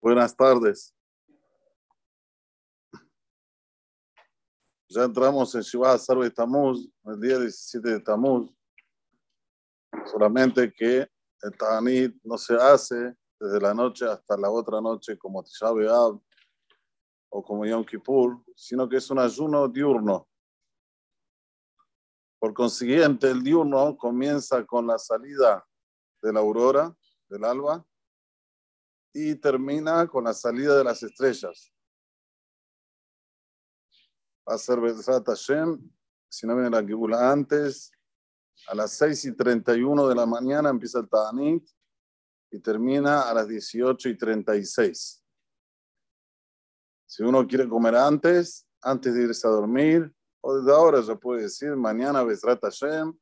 Buenas tardes. Ya entramos en Shiva Sarve Tamuz, el día 17 de Tamuz. Solamente que el Tanit no se hace desde la noche hasta la otra noche como Tisha B'Av o como Yom Kippur, sino que es un ayuno diurno. Por consiguiente, el diurno comienza con la salida de la aurora, del alba, y termina con la salida de las estrellas. Va a ser Bezrat Hashem, si no viene la Kibula antes, a las 6 y 31 de la mañana empieza el Ta'anit y termina a las 18 y 36. Si uno quiere comer antes, antes de irse a dormir, o desde ahora ya puede decir, mañana Bezrat Hashem,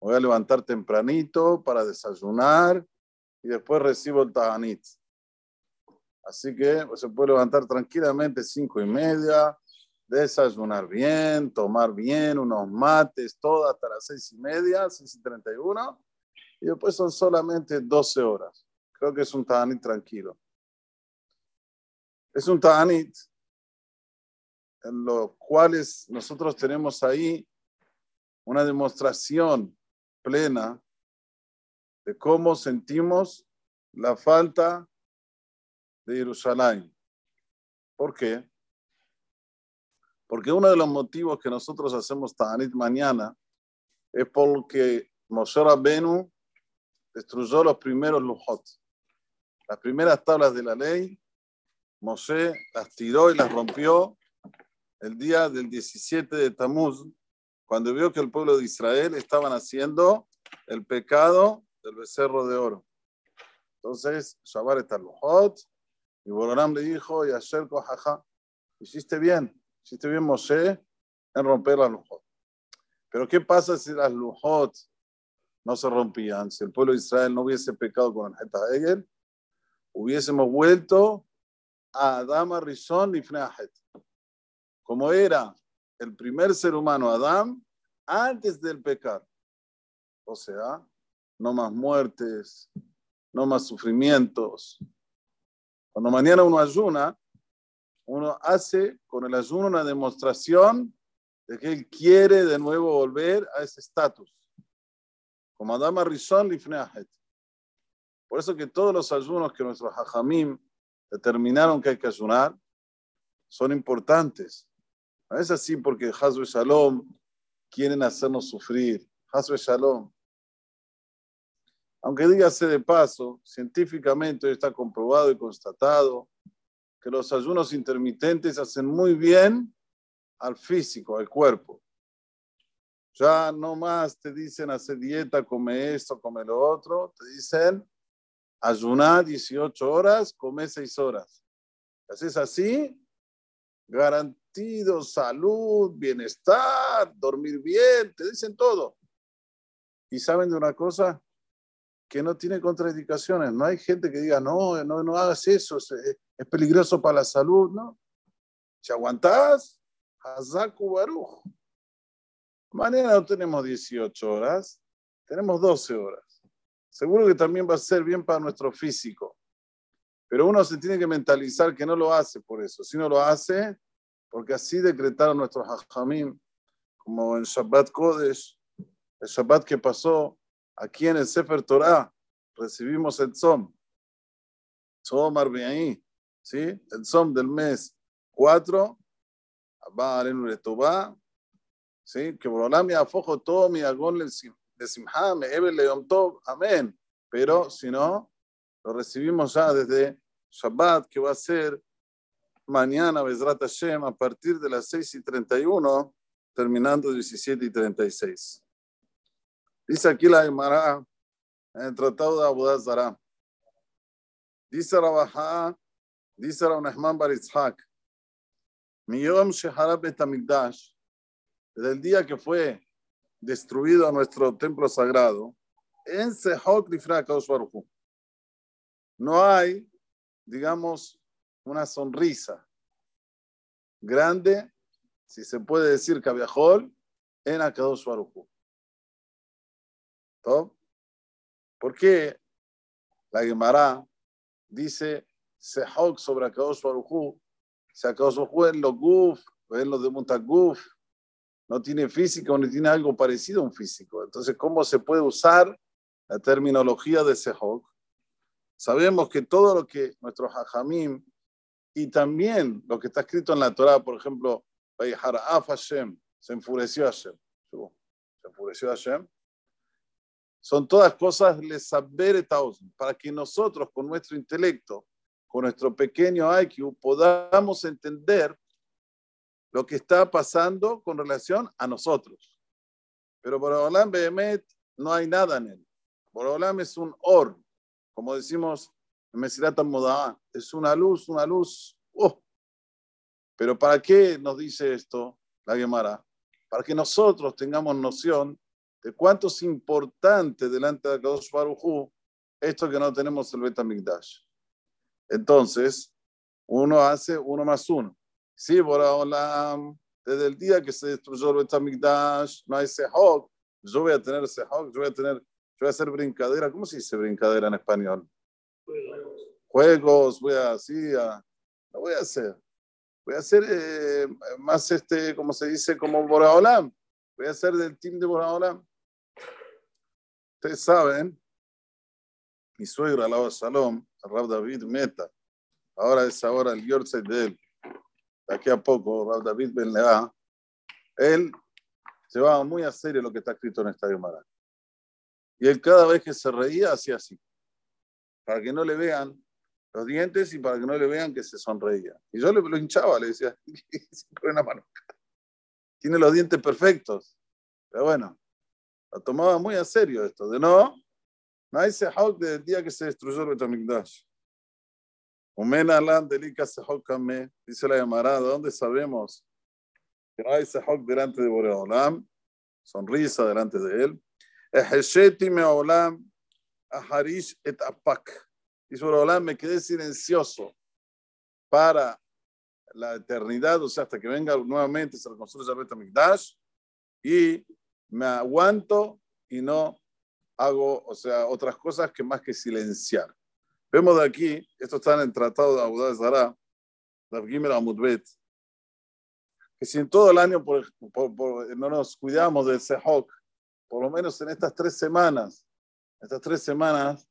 voy a levantar tempranito para desayunar y después recibo el Ta'anit. Así que pues, se puede levantar tranquilamente cinco y media, desayunar bien, tomar bien, unos mates, todo hasta las seis y media, seis y treinta y uno, y después son solamente 12 horas. Creo que es un Ta'anit tranquilo. Es un Ta'anit en los cuales nosotros tenemos ahí una demostración plena de cómo sentimos la falta de Jerusalén. ¿Por qué? Porque uno de los motivos que nosotros hacemos Ta'anit mañana es porque Moshe Rabbenu destruyó los primeros lujot. Las primeras tablas de la ley, Moshe las tiró y las rompió el día del 17 de Tamuz, cuando vio que el pueblo de Israel estaban haciendo el pecado del becerro de oro. Entonces, Shabar está lujot, y Bororam le dijo, y Asher jaja, hiciste bien, hiciste bien Moshe en romper las lujot. Pero ¿qué pasa si las lujot no se rompían? Si el pueblo de Israel no hubiese pecado con el Heta Hegel, hubiésemos vuelto a Adama Rishon y Fneahet. Como era el primer ser humano, Adam, antes del pecado. O sea, no más muertes, no más sufrimientos, cuando mañana uno ayuna, uno hace con el ayuno una demostración de que él quiere de nuevo volver a ese estatus. Como Adama Rishon Lifneahet. Por eso que todos los ayunos que nuestros hajamim determinaron que hay que ayunar son importantes. No es así porque Hazbe Shalom quieren hacernos sufrir. Hazbe Shalom. Aunque dígase de paso, científicamente está comprobado y constatado que los ayunos intermitentes hacen muy bien al físico, al cuerpo. Ya no más te dicen hacer dieta, come esto, come lo otro, te dicen ayunar 18 horas, come 6 horas. Haces así, garantido salud, bienestar, dormir bien, te dicen todo. ¿Y saben de una cosa? Que no tiene contraindicaciones. No hay gente que diga, no, no, no hagas eso, es, peligroso para la salud, ¿no? Si aguantás, Hazaku Baruch. Mañana no tenemos 18 horas, tenemos 12 horas. Seguro que también va a ser bien para nuestro físico. Pero uno se tiene que mentalizar que no lo hace por eso, sino lo hace porque así decretaron nuestros hajamim, como en Shabbat Kodesh, el Shabbat que pasó, Aquí en el Sefer Torah recibimos el Tzom. Tzom ahí, ¿sí? El Tzom del mes 4. Va a ¿sí? Que Borolam afojo todo mi agón de Simha, me le Yom Tov, amén. Pero si no, lo recibimos ya desde Shabbat, que va a ser mañana, Bezrat Hashem, a partir de las 6 y 31, terminando 17 y 36. Dice aquí la Gemara en el Tratado de Abu Zara. Dice Rabajá, dice Rabnahman Bar Itzhak, Miyom Sheharab Betamigdash, desde el día que fue destruido nuestro templo sagrado, en Sehot No hay, digamos, una sonrisa grande, si se puede decir Kaviahol, en Akadosh Baruch ¿Por qué la Gemara dice Sehok sobre Akadosh Baruchu. Si Akadosh Baruchu en los guf, en los de Montaguf, no tiene físico, no tiene algo parecido a un físico. Entonces, ¿cómo se puede usar la terminología de Sehok? Sabemos que todo lo que nuestros hajamim y también lo que está escrito en la Torah, por ejemplo, se enfureció Hashem. Se enfureció Hashem. Son todas cosas para que nosotros con nuestro intelecto, con nuestro pequeño IQ, podamos entender lo que está pasando con relación a nosotros. Pero Borolam Behemet no hay nada en él. Borolam es un or, como decimos en Mesirat Moda, es una luz, una luz. Oh. Pero ¿para qué nos dice esto la Gemara? Para que nosotros tengamos noción de cuánto es importante delante de Kadosh Baruj esto que no tenemos el Betamigdash. Entonces, uno hace uno más uno. Sí, Boraholam, desde el día que se destruyó el Betamigdash, no hay Sehok, yo voy a tener Sehok, yo voy a tener, yo voy a hacer brincadera. ¿Cómo se dice brincadera en español? Juegos, voy a así, a, lo voy a hacer. Voy a hacer eh, más, este, como se dice, como Boraholam. Voy a hacer del team de Boraholam. Ustedes saben, mi suegro, alaba Shalom, Rab David Meta, ahora es ahora el Yorkshire de él, aquí a poco, Rab David Ben Lea, él llevaba muy a serio lo que está escrito en esta Gemara. Y él cada vez que se reía hacía así, para que no le vean los dientes y para que no le vean que se sonreía. Y yo le lo hinchaba, le decía. Tiene los dientes perfectos. Pero bueno, lo tomaba muy a serio esto, de no, no hay sehok desde el día que se destruyó el Betamikdash. Umen alam delika kame, dice la llamarada, ¿dónde sabemos que no hay sehok delante de Boreolam? Sonrisa delante de él. Ehesheti meolam aharish et apak. Dice Boreolam, me quedé silencioso para la eternidad, o sea, hasta que venga nuevamente, se reconstruya el Betamikdash, y me aguanto y no hago, o sea, otras cosas que más que silenciar. Vemos de aquí, esto está en el Tratado de Abu Zara, de Amudbet, que si en todo el año no nos cuidamos del Sehok, por lo menos en estas tres semanas, estas tres semanas,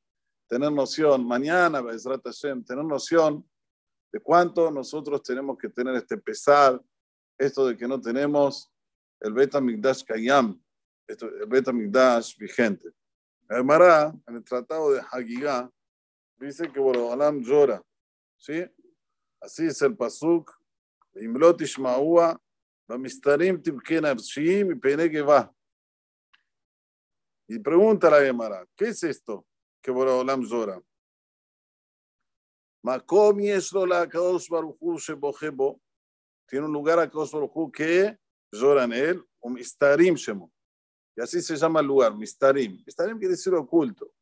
tener noción, mañana, tener noción de cuánto nosotros tenemos que tener este pesar, esto de que no tenemos el Beta Migdash Kayam, esto, el Beta Migdash vigente. Mara, en el tratado de Hagigah, dice que Borobalam llora. ¿Sí? Así es el Pasuk. Imlot Ishmaua, Bamistarim Tibken Arshim y Pene va. Y pregunta la Gemara, ¿qué es esto que Borobalam llora? Makom Yeshlo la Kadosh Baruchu Shebohebo. Tiene un lugar a Kadosh Baruchu que llora en él, un Mistarim Shemo. Y así se llama el lugar, Mistarim. Mistarim quiere decir oculto.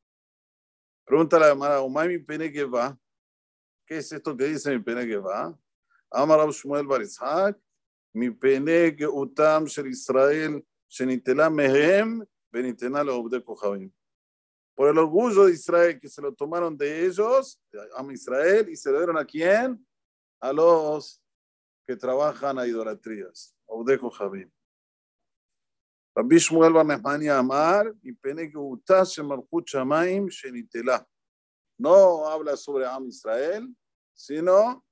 Pregunta la Gemara, ¿Umay pene que va? ¿Qué es esto que dice mi pene que va? Amar Shmuel Barizhak, mi pene que utam shel Israel, shenitela mehem, benitena lo de Kohabim. Por el orgullo de Israel que se lo tomaron de ellos, a Israel, y se lo dieron a quién? A los que trabajan a idolatrías. Obdejo Javim. Shmuel Bar Amar, y pene que utas Malchut Shamaim Shenitela. No habla sobre Am Israel, sino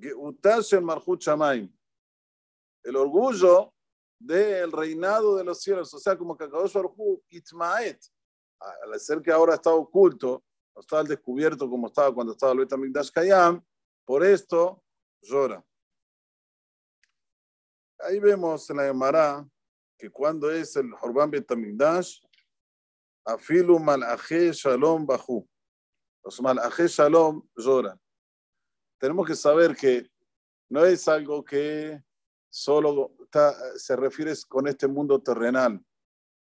que utas Malchut Shamaim. El orgullo del reinado de los cielos, o sea, como que Akadosh Baruj Itmaet, al ser que ahora está oculto, no está al descubierto como estaba cuando estaba el Betamikdash Kayam, por esto llora. Ahí vemos en la Gemara que cuando es el Horban Betamigdash, afilu malaje shalom bajú. Los malaje shalom lloran. Tenemos que saber que no es algo que solo se refiere con este mundo terrenal,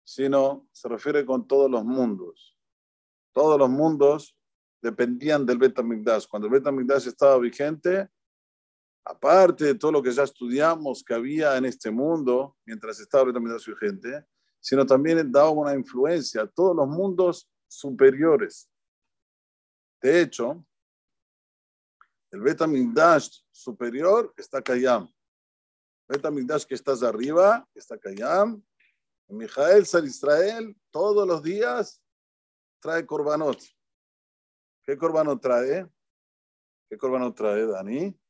sino se refiere con todos los mundos. Todos los mundos dependían del Betamigdash. Cuando el Betamigdash estaba vigente, aparte de todo lo que ya estudiamos que había en este mundo, mientras estaba también su gente, sino también daba una influencia a todos los mundos superiores. De hecho, El Betamigdash superior está Kayam. Betamigdash que estás arriba está Kayam. Mijael Sar Israel todos los días trae korbanot. ¿Qué korbanot trae? ¿Qué korbanot trae, Dani?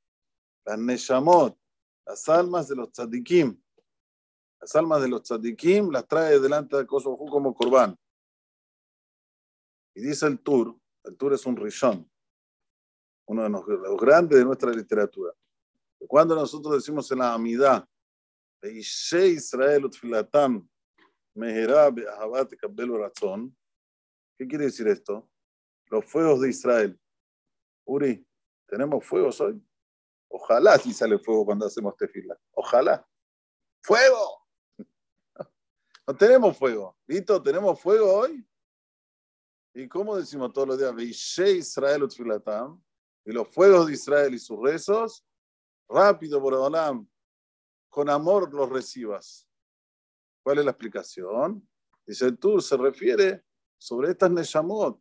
Las Neshamot, las almas de los tzadikim. Las almas de los tzadikim las trae delante de Kosovo como korban. Y dice el Tur, el Tur es un rishon, uno de los, grandes de nuestra literatura. Cuando nosotros decimos en la Amidad, Israel utfilatam ¿Qué quiere decir esto? Los fuegos de Israel. Uri, ¿tenemos fuegos hoy? Ojalá si sale fuego cuando hacemos tefila. Ojalá. ¡Fuego! No tenemos fuego. ¿Listo? ¿Tenemos fuego hoy? ¿Y cómo decimos todos los días? Veishe Israel utfilatam. Y los fuegos de Israel y sus rezos, rápido por Adolam, con amor los recibas. ¿Cuál es la explicación? Dice tú, se refiere sobre estas Neshamot,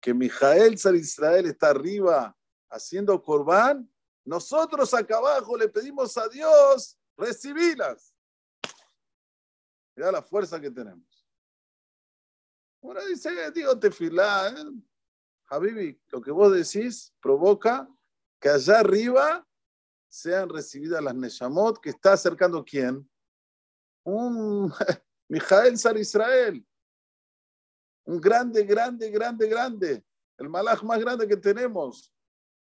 que Mijael Sar Israel está arriba haciendo corbán, nosotros acá abajo le pedimos a Dios recibirlas. Mira la fuerza que tenemos. Ahora dice, digo, tefilá, ¿eh? Habibi, lo que vos decís provoca que allá arriba sean recibidas las Neshamot que está acercando quién? Un Mijael Sar Israel. Un grande, grande, grande, grande. El malaj más grande que tenemos.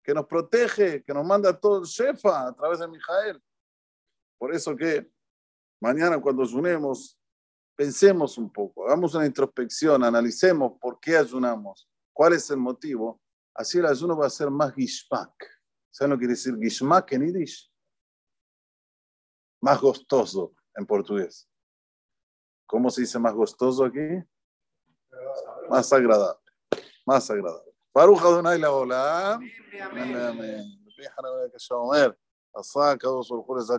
Que nos protege, que nos manda todo el Shefa a través de Mijael. Por eso que mañana cuando unemos pensemos un poco, hagamos una introspección, analicemos por qué ayunamos, cuál es el motivo. Así el ayuno va a ser más gishmak. ¿Saben lo que quiere decir gishmak en Yiddish? Más gostoso en portugués. ¿Cómo se dice más gostoso aquí? Más agradable. Más agradable. ברוך אדוני לעולם. אמן ואמן. רבי חנן בן הקשה אומר, עשה הקדוש ברוך הוא לזק